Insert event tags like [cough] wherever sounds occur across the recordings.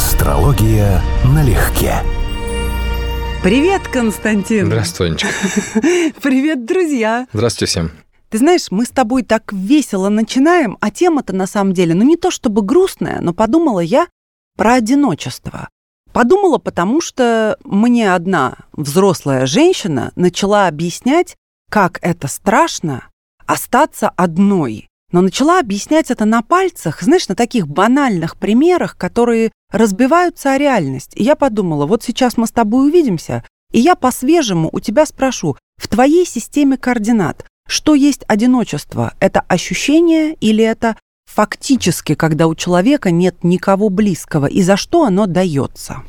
Астрология налегке. Привет, Константин. Здравствуй, Анечка. [laughs] Привет, друзья. Здравствуйте всем. Ты знаешь, мы с тобой так весело начинаем, а тема-то на самом деле, ну не то чтобы грустная, но подумала я про одиночество. Подумала, потому что мне одна взрослая женщина начала объяснять, как это страшно остаться одной. Но начала объяснять это на пальцах, знаешь, на таких банальных примерах, которые разбиваются о реальность. И я подумала, вот сейчас мы с тобой увидимся, и я по-свежему у тебя спрошу, в твоей системе координат, что есть одиночество? Это ощущение или это фактически, когда у человека нет никого близкого, и за что оно дается?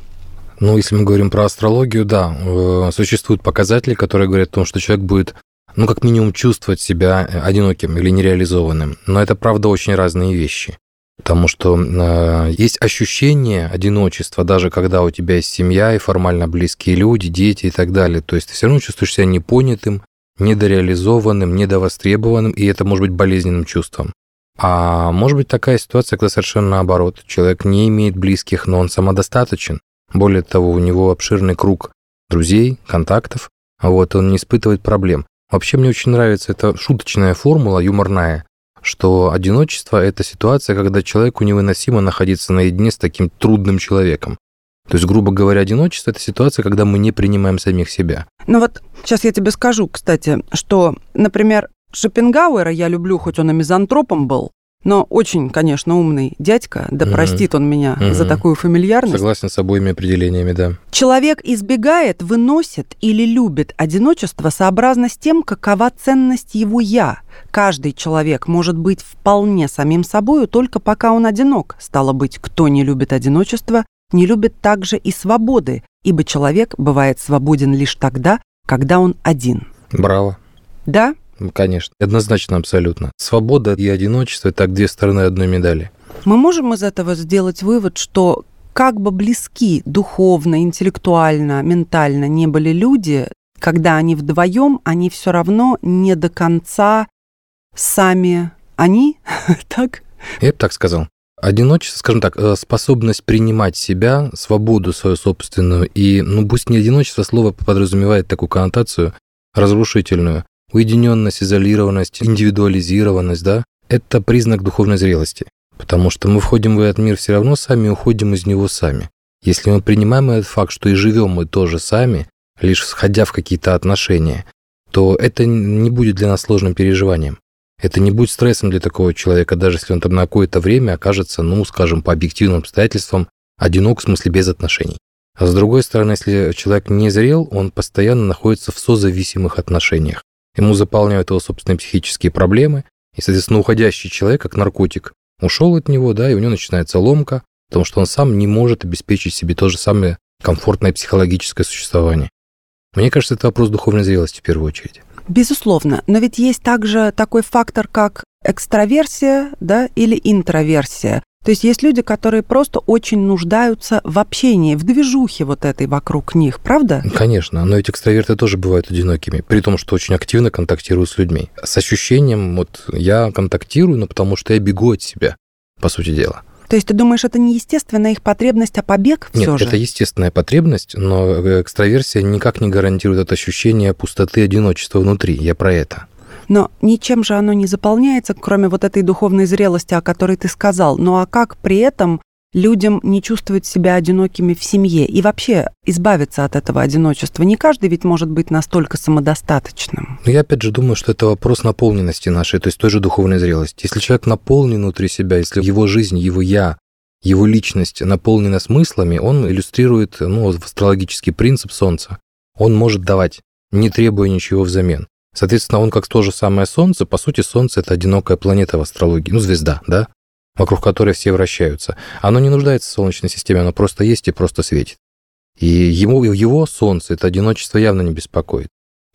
Ну, если мы говорим про астрологию, да, э, существуют показатели, которые говорят о том, что человек будет ну, как минимум, чувствовать себя э, одиноким или нереализованным. Но это, правда, очень разные вещи. Потому что э, есть ощущение одиночества, даже когда у тебя есть семья и формально близкие люди, дети и так далее. То есть ты все равно чувствуешь себя непонятым, недореализованным, недовостребованным, и это может быть болезненным чувством. А может быть такая ситуация, когда совершенно наоборот. Человек не имеет близких, но он самодостаточен. Более того, у него обширный круг друзей, контактов, вот, он не испытывает проблем. Вообще мне очень нравится эта шуточная формула, юморная, что одиночество – это ситуация, когда человеку невыносимо находиться наедине с таким трудным человеком. То есть, грубо говоря, одиночество – это ситуация, когда мы не принимаем самих себя. Ну вот сейчас я тебе скажу, кстати, что, например, Шопенгауэра я люблю, хоть он и мизантропом был, но очень, конечно, умный дядька, да угу. простит он меня угу. за такую фамильярность. Согласен с обоими определениями, да. Человек избегает, выносит или любит одиночество сообразно с тем, какова ценность его «я». Каждый человек может быть вполне самим собою, только пока он одинок. Стало быть, кто не любит одиночество, не любит также и свободы, ибо человек бывает свободен лишь тогда, когда он один. Браво. Да? Конечно, однозначно, абсолютно. Свобода и одиночество – это так две стороны одной медали. Мы можем из этого сделать вывод, что как бы близки духовно, интеллектуально, ментально не были люди, когда они вдвоем, они все равно не до конца сами они, [laughs] так? Я бы так сказал. Одиночество, скажем так, э, способность принимать себя, свободу свою собственную, и, ну, пусть не одиночество, слово подразумевает такую коннотацию разрушительную, уединенность, изолированность, индивидуализированность, да, это признак духовной зрелости. Потому что мы входим в этот мир все равно сами, уходим из него сами. Если мы принимаем этот факт, что и живем мы тоже сами, лишь сходя в какие-то отношения, то это не будет для нас сложным переживанием. Это не будет стрессом для такого человека, даже если он там на какое-то время окажется, ну, скажем, по объективным обстоятельствам, одинок, в смысле без отношений. А с другой стороны, если человек не зрел, он постоянно находится в созависимых отношениях. Ему заполняют его собственные психические проблемы, и, соответственно, уходящий человек, как наркотик, ушел от него, да, и у него начинается ломка, потому что он сам не может обеспечить себе то же самое комфортное психологическое существование. Мне кажется, это вопрос духовной зрелости в первую очередь. Безусловно, но ведь есть также такой фактор, как экстраверсия да, или интроверсия. То есть есть люди, которые просто очень нуждаются в общении, в движухе вот этой вокруг них, правда? Конечно, но эти экстраверты тоже бывают одинокими, при том, что очень активно контактируют с людьми. С ощущением, вот я контактирую, но потому что я бегу от себя, по сути дела. То есть ты думаешь, это не естественная их потребность, а побег все Нет, же? это естественная потребность, но экстраверсия никак не гарантирует это ощущение пустоты одиночества внутри. Я про это. Но ничем же оно не заполняется, кроме вот этой духовной зрелости, о которой ты сказал. Ну а как при этом людям не чувствовать себя одинокими в семье и вообще избавиться от этого одиночества. Не каждый ведь может быть настолько самодостаточным. Но я опять же думаю, что это вопрос наполненности нашей, то есть той же духовной зрелости. Если человек наполнен внутри себя, если его жизнь, его я, его личность наполнена смыслами, он иллюстрирует ну, астрологический принцип Солнца. Он может давать, не требуя ничего взамен. Соответственно, он как то же самое Солнце, по сути, Солнце – это одинокая планета в астрологии, ну, звезда, да, вокруг которой все вращаются. Оно не нуждается в Солнечной системе, оно просто есть и просто светит. И ему, его Солнце это одиночество явно не беспокоит.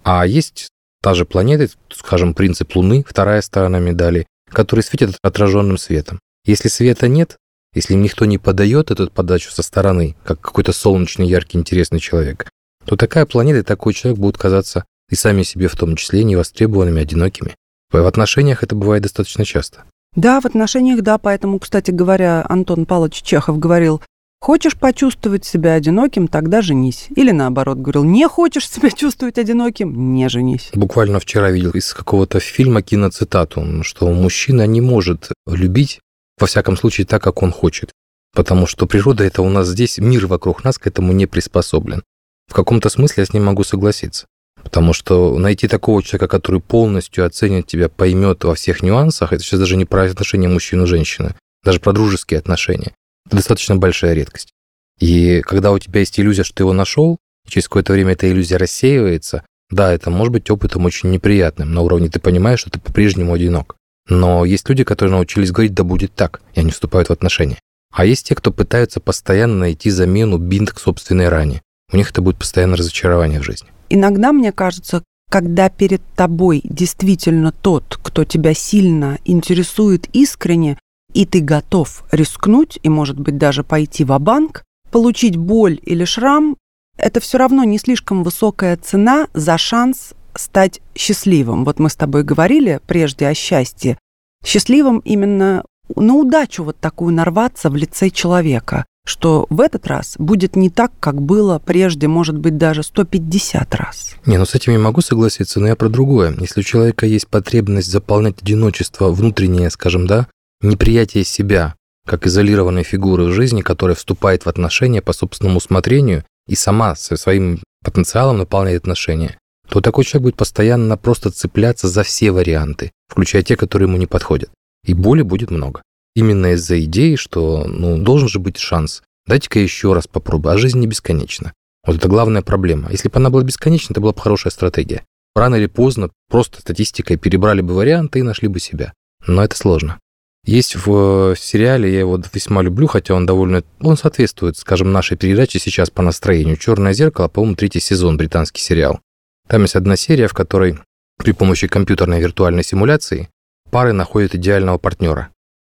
А есть та же планета, скажем, принцип Луны, вторая сторона медали, который светит отраженным светом. Если света нет, если им никто не подает эту подачу со стороны, как какой-то солнечный, яркий, интересный человек, то такая планета и такой человек будут казаться и сами себе в том числе невостребованными, одинокими. В отношениях это бывает достаточно часто. Да, в отношениях, да, поэтому, кстати говоря, Антон Павлович Чехов говорил, Хочешь почувствовать себя одиноким, тогда женись. Или наоборот, говорил, не хочешь себя чувствовать одиноким, не женись. Буквально вчера видел из какого-то фильма киноцитату, что мужчина не может любить, во всяком случае, так, как он хочет. Потому что природа это у нас здесь, мир вокруг нас к этому не приспособлен. В каком-то смысле я с ним могу согласиться. Потому что найти такого человека, который полностью оценит тебя, поймет во всех нюансах, это сейчас даже не про отношения мужчины и женщины, даже про дружеские отношения. Это достаточно большая редкость. И когда у тебя есть иллюзия, что ты его нашел, через какое-то время эта иллюзия рассеивается, да, это может быть опытом очень неприятным. На уровне ты понимаешь, что ты по-прежнему одинок. Но есть люди, которые научились говорить, да будет так, и они вступают в отношения. А есть те, кто пытаются постоянно найти замену бинт к собственной ране. У них это будет постоянное разочарование в жизни. Иногда, мне кажется, когда перед тобой действительно тот, кто тебя сильно интересует искренне, и ты готов рискнуть и, может быть, даже пойти в банк получить боль или шрам, это все равно не слишком высокая цена за шанс стать счастливым. Вот мы с тобой говорили прежде о счастье. Счастливым именно на удачу вот такую нарваться в лице человека что в этот раз будет не так, как было прежде, может быть, даже 150 раз. Не, ну с этим я могу согласиться, но я про другое. Если у человека есть потребность заполнять одиночество внутреннее, скажем, да, неприятие себя, как изолированной фигуры в жизни, которая вступает в отношения по собственному усмотрению и сама со своим потенциалом наполняет отношения, то такой человек будет постоянно просто цепляться за все варианты, включая те, которые ему не подходят. И боли будет много именно из-за идеи, что ну, должен же быть шанс. Дайте-ка еще раз попробую, а жизнь не бесконечна. Вот это главная проблема. Если бы она была бесконечна, это была бы хорошая стратегия. Рано или поздно просто статистикой перебрали бы варианты и нашли бы себя. Но это сложно. Есть в сериале, я его весьма люблю, хотя он довольно... Он соответствует, скажем, нашей передаче сейчас по настроению. «Черное зеркало», по-моему, третий сезон, британский сериал. Там есть одна серия, в которой при помощи компьютерной виртуальной симуляции пары находят идеального партнера.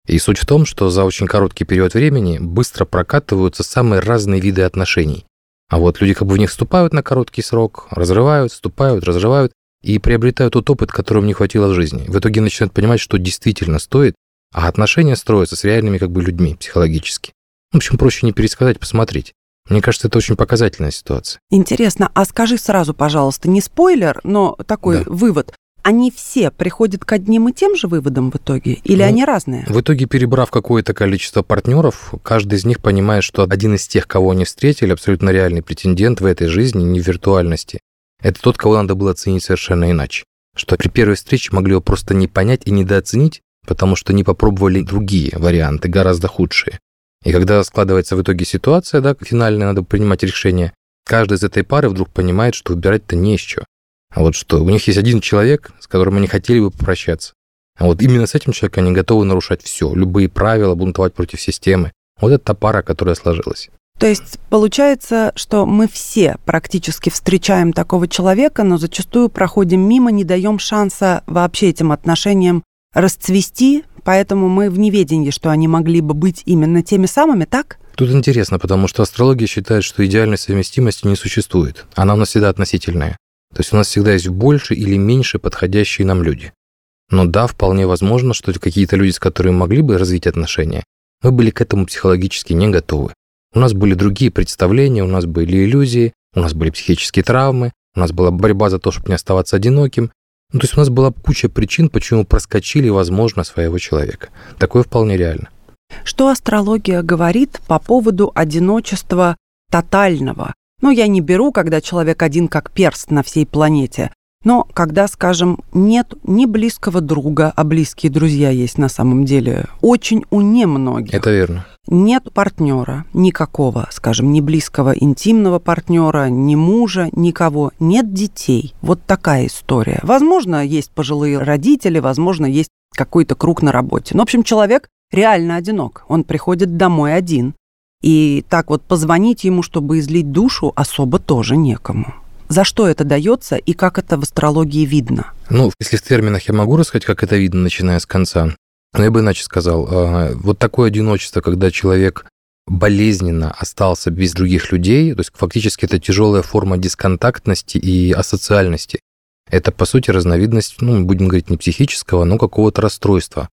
И суть в том, что за очень короткий период времени быстро прокатываются самые разные виды отношений. А вот люди как бы в них вступают на короткий срок, разрывают, вступают, разрывают и приобретают тот опыт, которого не хватило в жизни. В итоге начинают понимать, что действительно стоит, а отношения строятся с реальными как бы людьми психологически. В общем, проще не пересказать, посмотреть. Мне кажется, это очень показательная ситуация. Интересно, а скажи сразу, пожалуйста, не спойлер, но такой да. вывод они все приходят к одним и тем же выводам в итоге? Или ну, они разные? В итоге, перебрав какое-то количество партнеров, каждый из них понимает, что один из тех, кого они встретили, абсолютно реальный претендент в этой жизни, не в виртуальности, это тот, кого надо было оценить совершенно иначе. Что при первой встрече могли его просто не понять и недооценить, потому что не попробовали другие варианты, гораздо худшие. И когда складывается в итоге ситуация, да, финальная, надо принимать решение, каждый из этой пары вдруг понимает, что выбирать-то не из чего. А вот что у них есть один человек, с которым они хотели бы попрощаться. А вот именно с этим человеком они готовы нарушать все, любые правила, бунтовать против системы. Вот это та пара, которая сложилась. То есть получается, что мы все практически встречаем такого человека, но зачастую проходим мимо, не даем шанса вообще этим отношениям расцвести, поэтому мы в неведении, что они могли бы быть именно теми самыми, так? Тут интересно, потому что астрология считает, что идеальной совместимости не существует. Она у нас всегда относительная. То есть у нас всегда есть больше или меньше подходящие нам люди. Но да, вполне возможно, что какие-то люди, с которыми могли бы развить отношения, мы были к этому психологически не готовы. У нас были другие представления, у нас были иллюзии, у нас были психические травмы, у нас была борьба за то, чтобы не оставаться одиноким. Ну, то есть у нас была куча причин, почему проскочили, возможно, своего человека. Такое вполне реально. Что астрология говорит по поводу одиночества тотального? Ну, я не беру, когда человек один как перст на всей планете. Но когда, скажем, нет ни близкого друга, а близкие друзья есть на самом деле очень у немногих. Это верно. Нет партнера никакого, скажем, ни близкого интимного партнера, ни мужа, никого. Нет детей. Вот такая история. Возможно, есть пожилые родители, возможно, есть какой-то круг на работе. Но, в общем, человек реально одинок. Он приходит домой один. И так вот позвонить ему, чтобы излить душу, особо тоже некому. За что это дается и как это в астрологии видно? Ну, если в терминах я могу рассказать, как это видно, начиная с конца. Но я бы иначе сказал. А, вот такое одиночество, когда человек болезненно остался без других людей, то есть фактически это тяжелая форма дисконтактности и асоциальности. Это, по сути, разновидность, ну, будем говорить, не психического, но какого-то расстройства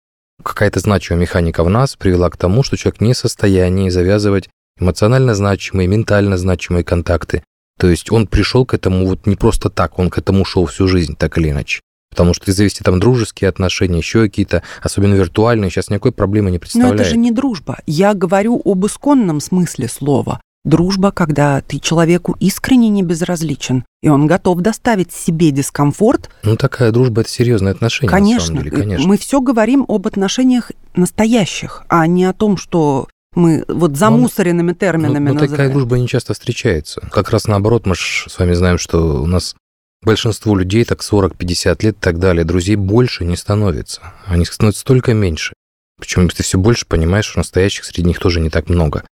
какая-то значимая механика в нас привела к тому, что человек не в состоянии завязывать эмоционально значимые, ментально значимые контакты. То есть он пришел к этому вот не просто так, он к этому шел всю жизнь, так или иначе. Потому что завести там дружеские отношения, еще какие-то, особенно виртуальные, сейчас никакой проблемы не представляет. Но это же не дружба. Я говорю об исконном смысле слова. Дружба, когда ты человеку искренне не безразличен, и он готов доставить себе дискомфорт. Ну, такая дружба – это серьезное отношение, конечно, на самом деле, конечно. Мы все говорим об отношениях настоящих, а не о том, что мы вот замусоренными ну, терминами ну, ну, такая дружба не часто встречается. Как раз наоборот, мы же с вами знаем, что у нас большинство людей так 40-50 лет и так далее, друзей больше не становится. Они становятся только меньше. Причем ты все больше понимаешь, что настоящих среди них тоже не так много.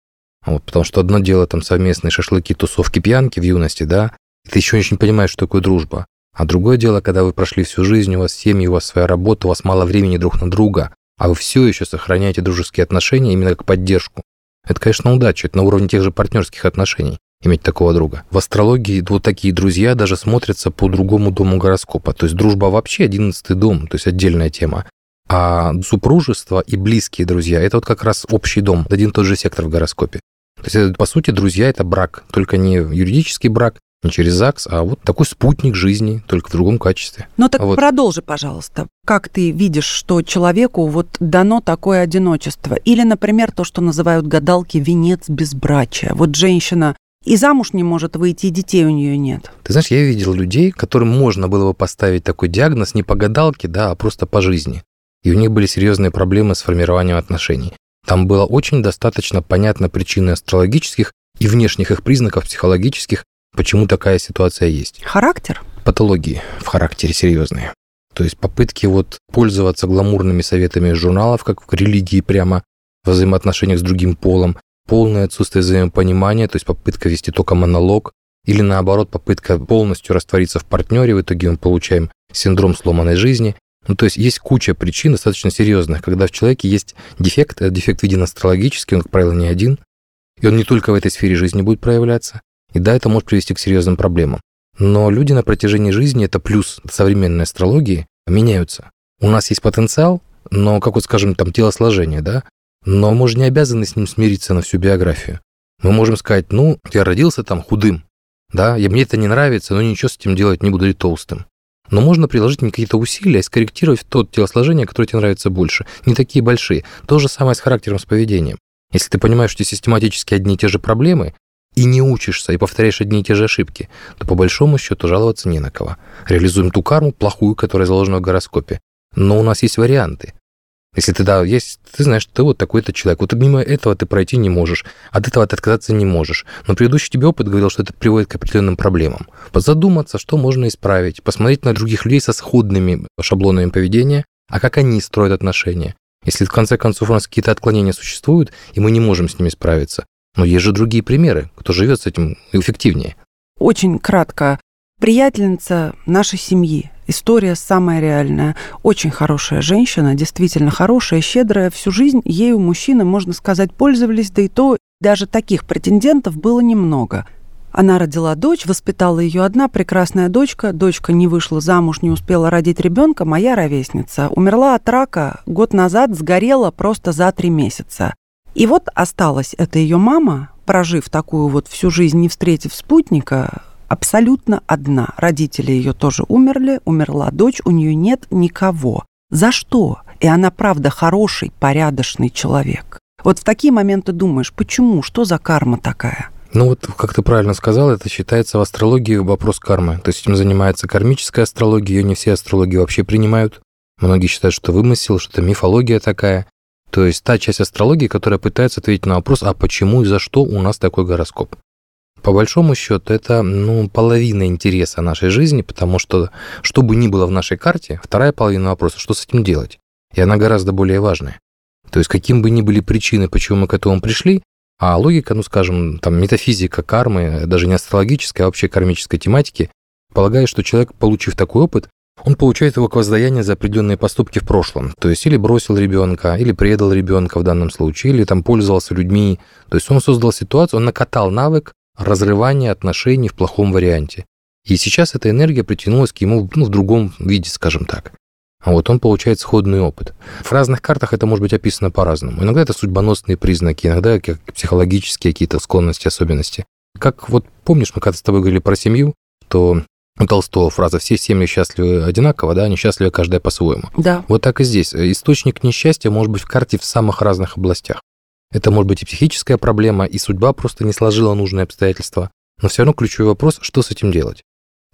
Вот, потому что одно дело там совместные шашлыки, тусовки, пьянки в юности, да, и ты еще очень понимаешь, что такое дружба. А другое дело, когда вы прошли всю жизнь, у вас семьи, у вас своя работа, у вас мало времени друг на друга, а вы все еще сохраняете дружеские отношения именно как поддержку. Это, конечно, удача, это на уровне тех же партнерских отношений иметь такого друга. В астрологии вот такие друзья даже смотрятся по другому дому гороскопа. То есть дружба вообще одиннадцатый дом, то есть отдельная тема. А супружество и близкие друзья – это вот как раз общий дом, один и тот же сектор в гороскопе. То есть, по сути, друзья – это брак, только не юридический брак, не через ЗАГС, а вот такой спутник жизни, только в другом качестве. Ну так вот. продолжи, пожалуйста. Как ты видишь, что человеку вот дано такое одиночество? Или, например, то, что называют гадалки венец безбрачия. Вот женщина и замуж не может выйти, и детей у нее нет. Ты знаешь, я видел людей, которым можно было бы поставить такой диагноз не по гадалке, да, а просто по жизни. И у них были серьезные проблемы с формированием отношений. Там было очень достаточно понятно причины астрологических и внешних их признаков психологических, почему такая ситуация есть. Характер? Патологии в характере серьезные. То есть попытки вот пользоваться гламурными советами журналов, как в религии прямо, в взаимоотношениях с другим полом, полное отсутствие взаимопонимания, то есть попытка вести только монолог, или наоборот попытка полностью раствориться в партнере, в итоге мы получаем синдром сломанной жизни. Ну, то есть есть куча причин достаточно серьезных, когда в человеке есть дефект, этот дефект виден астрологически, он, как правило, не один, и он не только в этой сфере жизни будет проявляться, и да, это может привести к серьезным проблемам. Но люди на протяжении жизни, это плюс современной астрологии, меняются. У нас есть потенциал, но, как вот скажем, там телосложение, да, но мы же не обязаны с ним смириться на всю биографию. Мы можем сказать, ну, я родился там худым, да, и мне это не нравится, но ничего с этим делать не буду, и толстым. Но можно приложить какие-то усилия и скорректировать тот телосложение, которое тебе нравится больше. Не такие большие. То же самое с характером, с поведением. Если ты понимаешь, что систематически одни и те же проблемы, и не учишься, и повторяешь одни и те же ошибки, то по большому счету жаловаться не на кого. Реализуем ту карму плохую, которая заложена в гороскопе. Но у нас есть варианты. Если ты, да, есть, ты знаешь, ты вот такой-то человек, вот мимо этого ты пройти не можешь, от этого ты отказаться не можешь. Но предыдущий тебе опыт говорил, что это приводит к определенным проблемам. Позадуматься, что можно исправить, посмотреть на других людей со сходными шаблонами поведения, а как они строят отношения. Если в конце концов у нас какие-то отклонения существуют, и мы не можем с ними справиться, но есть же другие примеры, кто живет с этим эффективнее. Очень кратко. Приятельница нашей семьи, История самая реальная. Очень хорошая женщина, действительно хорошая, щедрая. Всю жизнь ею мужчины, можно сказать, пользовались, да и то даже таких претендентов было немного. Она родила дочь, воспитала ее одна прекрасная дочка. Дочка не вышла замуж, не успела родить ребенка, моя ровесница. Умерла от рака год назад, сгорела просто за три месяца. И вот осталась эта ее мама, прожив такую вот всю жизнь, не встретив спутника, абсолютно одна. Родители ее тоже умерли, умерла дочь, у нее нет никого. За что? И она, правда, хороший, порядочный человек. Вот в такие моменты думаешь, почему, что за карма такая? Ну вот, как ты правильно сказал, это считается в астрологии вопрос кармы. То есть этим занимается кармическая астрология, ее не все астрологи вообще принимают. Многие считают, что вымысел, что это мифология такая. То есть та часть астрологии, которая пытается ответить на вопрос, а почему и за что у нас такой гороскоп. По большому счету, это ну, половина интереса нашей жизни, потому что, что бы ни было в нашей карте, вторая половина вопроса, что с этим делать? И она гораздо более важная. То есть, каким бы ни были причины, почему мы к этому пришли, а логика, ну, скажем, там, метафизика кармы, даже не астрологическая, а вообще кармической тематики, полагает, что человек, получив такой опыт, он получает его к воздаянию за определенные поступки в прошлом. То есть или бросил ребенка, или предал ребенка в данном случае, или там пользовался людьми. То есть он создал ситуацию, он накатал навык, разрывание отношений в плохом варианте. И сейчас эта энергия притянулась к ему ну, в другом виде, скажем так. а вот он получает сходный опыт. В разных картах это может быть описано по-разному. Иногда это судьбоносные признаки, иногда как психологические какие-то склонности, особенности. Как вот помнишь, мы когда с тобой говорили про семью, то у Толстого фраза «все семьи счастливы одинаково, да, они счастливы каждая по-своему». Да. Вот так и здесь. Источник несчастья может быть в карте в самых разных областях. Это может быть и психическая проблема, и судьба просто не сложила нужные обстоятельства. Но все равно ключевой вопрос, что с этим делать.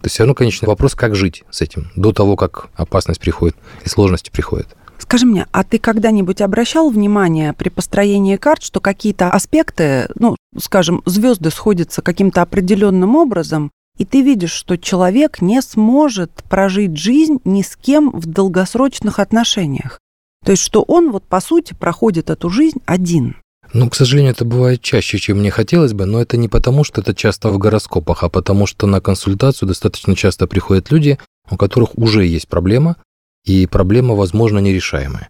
То есть все равно, конечно, вопрос, как жить с этим, до того, как опасность приходит и сложности приходят. Скажи мне, а ты когда-нибудь обращал внимание при построении карт, что какие-то аспекты, ну, скажем, звезды сходятся каким-то определенным образом, и ты видишь, что человек не сможет прожить жизнь ни с кем в долгосрочных отношениях? То есть, что он вот по сути проходит эту жизнь один. Ну, к сожалению, это бывает чаще, чем мне хотелось бы, но это не потому, что это часто в гороскопах, а потому что на консультацию достаточно часто приходят люди, у которых уже есть проблема, и проблема, возможно, нерешаемая.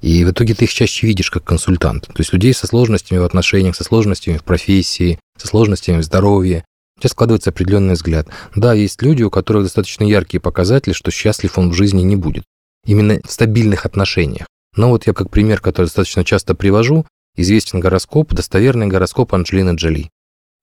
И в итоге ты их чаще видишь как консультант. То есть людей со сложностями в отношениях, со сложностями в профессии, со сложностями в здоровье. У тебя складывается определенный взгляд. Да, есть люди, у которых достаточно яркие показатели, что счастлив он в жизни не будет. Именно в стабильных отношениях. Но вот я как пример, который достаточно часто привожу, известен гороскоп, достоверный гороскоп Анджелины Джоли.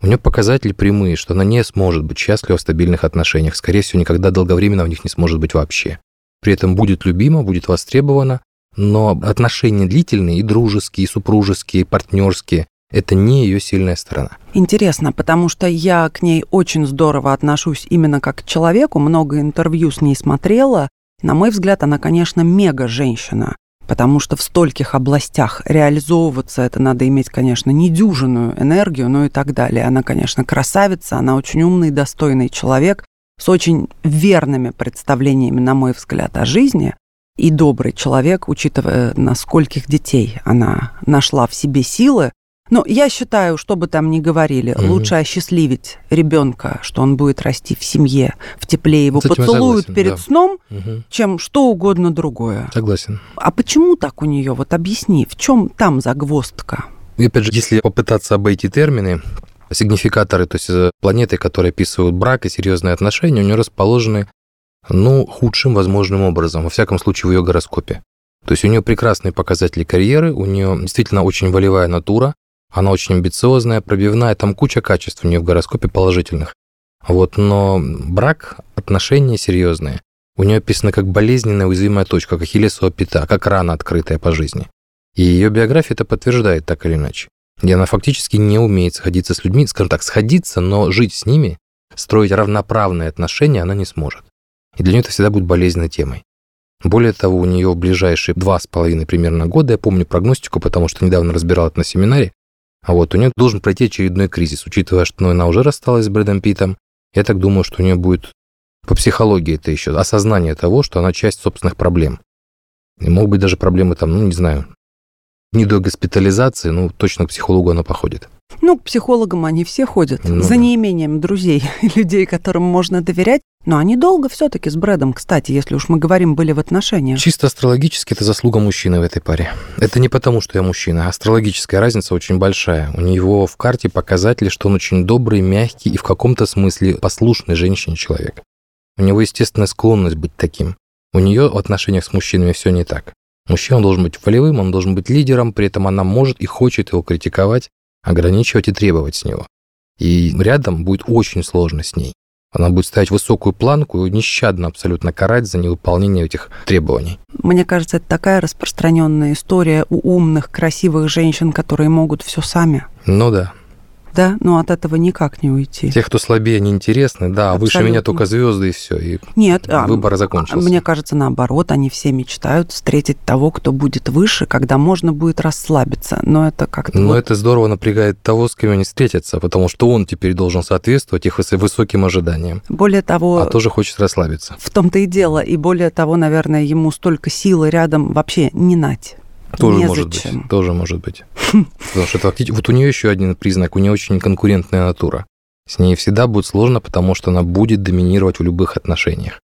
У нее показатели прямые, что она не сможет быть счастлива в стабильных отношениях, скорее всего, никогда долговременно в них не сможет быть вообще. При этом будет любима, будет востребована, но отношения длительные, и дружеские, и супружеские, и партнерские, это не ее сильная сторона. Интересно, потому что я к ней очень здорово отношусь именно как к человеку, много интервью с ней смотрела. На мой взгляд, она, конечно, мега женщина потому что в стольких областях реализовываться это надо иметь, конечно, недюжинную энергию, ну и так далее. Она, конечно, красавица, она очень умный, достойный человек с очень верными представлениями, на мой взгляд, о жизни и добрый человек, учитывая, на скольких детей она нашла в себе силы, но я считаю, что бы там ни говорили, угу. лучше осчастливить ребенка, что он будет расти в семье, в тепле его поцелуют согласен, перед да. сном, угу. чем что угодно другое. Согласен. А почему так у нее? Вот объясни, в чем там загвоздка? И опять же, если попытаться обойти термины, сигнификаторы, то есть э, планеты, которые описывают брак и серьезные отношения, у нее расположены, ну, худшим возможным образом, во всяком случае, в ее гороскопе. То есть у нее прекрасные показатели карьеры, у нее действительно очень волевая натура, она очень амбициозная, пробивная, там куча качеств у нее в гороскопе положительных. Вот, но брак, отношения серьезные. У нее описано как болезненная уязвимая точка, как ахиллесова пята, как рана открытая по жизни. И ее биография это подтверждает так или иначе. И она фактически не умеет сходиться с людьми, скажем так, сходиться, но жить с ними, строить равноправные отношения она не сможет. И для нее это всегда будет болезненной темой. Более того, у нее в ближайшие два с половиной примерно года, я помню прогностику, потому что недавно разбирал это на семинаре, а вот у нее должен пройти очередной кризис, учитывая, что ну, она уже рассталась с Брэдом Питтом. Я так думаю, что у нее будет по психологии это еще осознание того, что она часть собственных проблем. И могут быть даже проблемы там, ну, не знаю, не до госпитализации, ну, точно к психологу она походит. Ну, к психологам они все ходят, ну, за неимением друзей, [laughs] людей, которым можно доверять. Но они долго все-таки с Брэдом, кстати, если уж мы говорим, были в отношениях. Чисто астрологически это заслуга мужчины в этой паре. Это не потому, что я мужчина. Астрологическая разница очень большая. У него в карте показатели, что он очень добрый, мягкий и в каком-то смысле послушный женщине человек. У него естественная склонность быть таким. У нее в отношениях с мужчинами все не так. Мужчина должен быть волевым, он должен быть лидером, при этом она может и хочет его критиковать, ограничивать и требовать с него. И рядом будет очень сложно с ней. Она будет ставить высокую планку и нещадно абсолютно карать за невыполнение этих требований. Мне кажется, это такая распространенная история у умных, красивых женщин, которые могут все сами. Ну да да, но от этого никак не уйти. Тех, кто слабее, неинтересны, да, Абсолютно. выше меня только звезды и все, и Нет, а, выбор а, закончился. Мне кажется, наоборот, они все мечтают встретить того, кто будет выше, когда можно будет расслабиться, но это как-то... Но вот... это здорово напрягает того, с кем они встретятся, потому что он теперь должен соответствовать их высоким ожиданиям. Более того... А тоже хочет расслабиться. В том-то и дело, и более того, наверное, ему столько силы рядом вообще не нать. Тоже может быть. Тоже может быть. Потому что это. Вот у нее еще один признак. У нее очень конкурентная натура. С ней всегда будет сложно, потому что она будет доминировать в любых отношениях.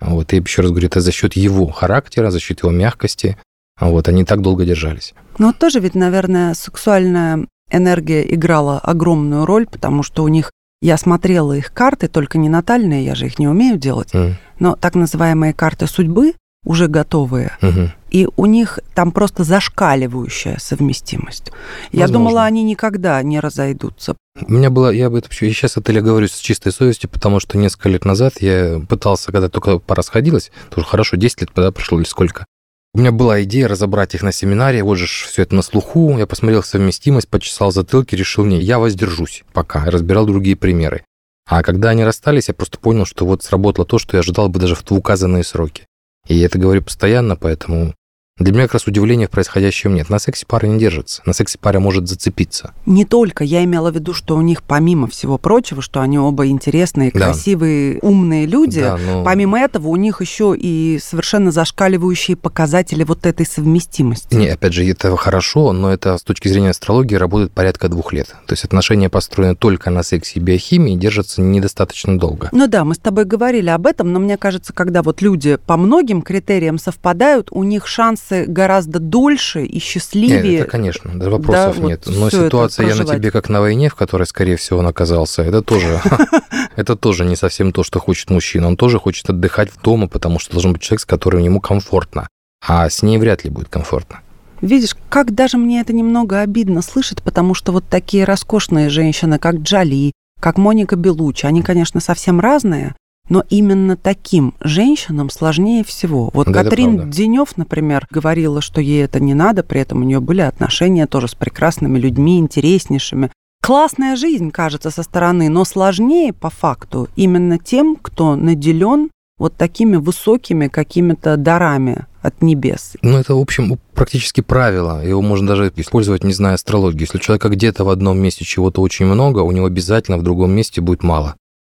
Вот, и еще раз говорю, это за счет его характера, за счет его мягкости. Вот, они так долго держались. Ну, вот тоже ведь, наверное, сексуальная энергия играла огромную роль, потому что у них я смотрела их карты, только не натальные, я же их не умею делать, mm. но так называемые карты судьбы, уже готовые. Угу. И у них там просто зашкаливающая совместимость. Я Возможно. думала, они никогда не разойдутся. У меня было, я бы это вообще, я сейчас это говорю с чистой совестью, потому что несколько лет назад я пытался, когда только пара сходилась, тоже хорошо, 10 лет тогда прошло или сколько, у меня была идея разобрать их на семинаре, вот же все это на слуху, я посмотрел совместимость, почесал затылки, решил, не, я воздержусь пока, разбирал другие примеры. А когда они расстались, я просто понял, что вот сработало то, что я ожидал бы даже в указанные сроки. И я это говорю постоянно, поэтому для меня как раз удивления в происходящем нет. На сексе пара не держится. На сексе пара может зацепиться. Не только. Я имела в виду, что у них, помимо всего прочего, что они оба интересные, Да. красивые, умные люди, Да, но- помимо этого у них еще и совершенно зашкаливающие показатели вот этой совместимости. Не, опять же, это хорошо, но это с точки зрения астрологии работает порядка двух лет. То есть отношения построены только на сексе и биохимии и держатся недостаточно долго. Ну да, мы с тобой говорили об этом, но мне кажется, когда вот люди по многим критериям совпадают, у них шансы гораздо дольше и Нет, счастливее. это, конечно, даже вопросов Да, вот нет. Но всё это ситуация «я на тебе как на войне», в которой, скорее всего, он оказался, это тоже, [laughs] это тоже не совсем то, что хочет мужчина. Он тоже хочет отдыхать дома, потому что должен быть человек, с которым ему комфортно. А с ней вряд ли будет комфортно. Видишь, как даже мне это немного обидно слышать, потому что вот такие роскошные женщины, как Джоли, как Моника Белучи, они, конечно, совсем разные, но именно таким женщинам сложнее всего. Вот Да, Катрин. Денев, например, говорила, что ей это не надо, при этом у нее были отношения тоже с прекрасными людьми, интереснейшими. Классная жизнь, кажется, со стороны, но сложнее по факту именно тем, кто наделен вот такими высокими какими-то дарами от небес. Ну, это, в общем, практически правило. Его можно даже использовать, не зная астрологии. Если у человека где-то в одном месте чего-то очень много, у него обязательно в другом месте будет мало.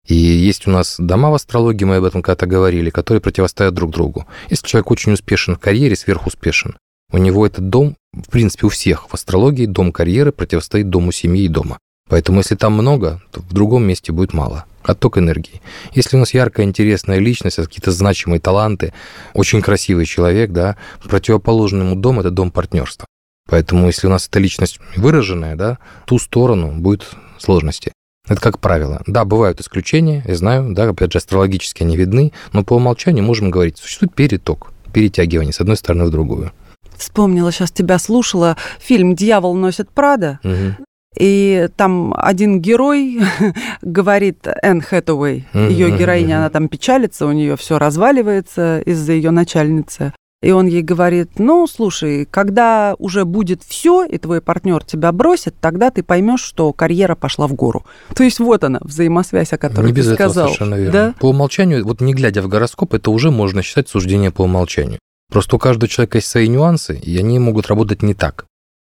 И есть у нас дома в астрологии, мы об этом когда-то говорили, которые противостоят друг другу. Если человек очень успешен в карьере, сверхуспешен, у него этот дом, в принципе, у всех в астрологии дом карьеры противостоит дому семьи и дома. Поэтому если там много, то в другом месте будет мало. Отток энергии. Если у нас яркая, интересная личность, какие-то значимые таланты, очень красивый человек, да, противоположный ему дом – это дом партнерства. Поэтому если у нас эта личность выраженная, да, ту сторону будет сложности. Это как правило. Да, бывают исключения, я знаю, да, опять же, астрологически они видны, но по умолчанию можем говорить, существует переток, перетягивание с одной стороны в другую. Вспомнила, сейчас тебя слушала, фильм «Дьявол носит Прада», Мгм. и там один герой [laughs] говорит Энн Хэтэуэй, ее героиня, она там печалится, у нее все разваливается из-за ее начальницы. И он ей говорит, ну, слушай, когда уже будет все, и твой партнер тебя бросит, тогда ты поймешь, что карьера пошла в гору. То есть вот она, взаимосвязь, о которой Не без ты этого сказал. совершенно верно. Да? По умолчанию, вот не глядя в гороскоп, это уже можно считать суждение по умолчанию. Просто у каждого человека есть свои нюансы, и они могут работать не так.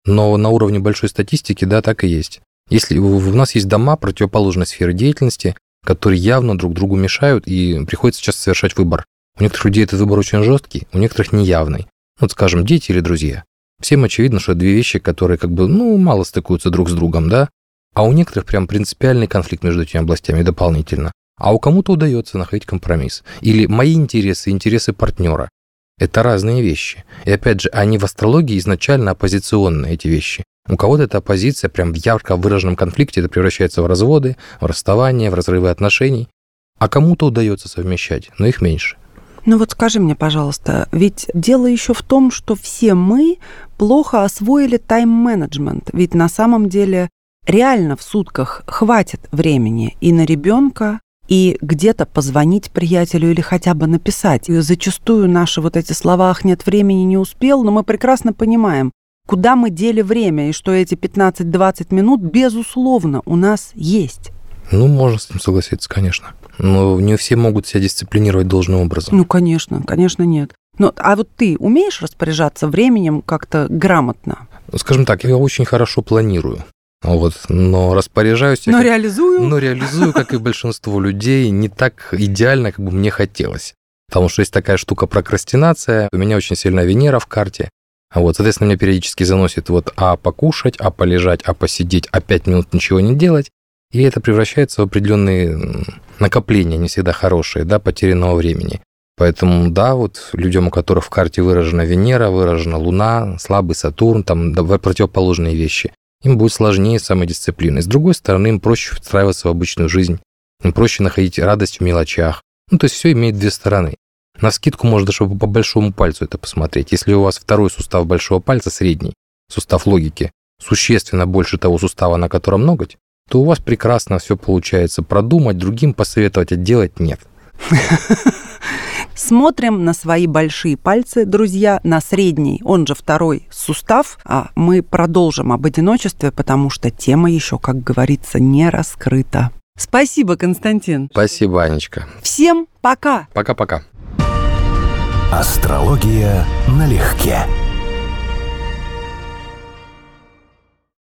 Но на уровне большой статистики, да, так и есть. Если у у нас есть дома противоположной сферы деятельности, которые явно друг другу мешают, и приходится сейчас совершать выбор. У некоторых людей этот выбор очень жесткий, у некоторых неявный. Вот, скажем, дети или друзья. Всем очевидно, что это две вещи, которые как бы, ну, мало стыкуются друг с другом, да? А у некоторых прям принципиальный конфликт между этими областями дополнительно. А у кому-то удается находить компромисс. Или мои интересы, интересы партнера. Это разные вещи. И опять же, они в астрологии изначально оппозиционные, эти вещи. У кого-то эта оппозиция прям в ярко выраженном конфликте, это превращается в разводы, в расставания, в разрывы отношений. А кому-то удается совмещать, но их меньше. Ну вот скажи мне, пожалуйста, ведь дело еще в том, что все мы плохо освоили тайм-менеджмент. Ведь на самом деле реально в сутках хватит времени и на ребенка, и где-то позвонить приятелю или хотя бы написать. И зачастую наши вот эти слова «ах, нет времени, не успел», но мы прекрасно понимаем, куда мы дели время, и что эти 15-20 минут, безусловно, у нас есть. Ну, можно с этим согласиться, конечно. Но не все могут себя дисциплинировать должным образом. Ну, конечно, конечно, нет. Но, а вот ты умеешь распоряжаться временем как-то грамотно? Скажем так, я очень хорошо планирую. Вот, но распоряжаюсь я Но как- реализую? но реализую, как и большинство людей, не так идеально, как бы мне хотелось. Потому что есть такая штука прокрастинация, у меня очень сильная Венера в карте. Вот, соответственно, меня периодически заносит вот а покушать, а полежать, а посидеть, а пять минут ничего не делать. И это превращается в определенные накопления, не всегда хорошие, да, потерянного времени. Поэтому, да, вот людям, у которых в карте выражена Венера, выражена Луна, слабый Сатурн, там противоположные вещи, им будет сложнее с самодисциплиной. С другой стороны, им проще встраиваться в обычную жизнь, им проще находить радость в мелочах. Ну, то есть все имеет две стороны. На скидку можно даже по большому пальцу это посмотреть. Если у вас второй сустав большого пальца, средний, сустав логики, существенно больше того сустава, на котором ноготь, то у вас прекрасно все получается. Продумать, другим посоветовать, а делать нет. Смотрим на свои большие пальцы, друзья, на средний, он же второй сустав. А мы продолжим об одиночестве, потому что тема еще, как говорится, не раскрыта. Спасибо, Константин. Спасибо, Анечка. Всем пока. Пока-пока. Астрология налегке.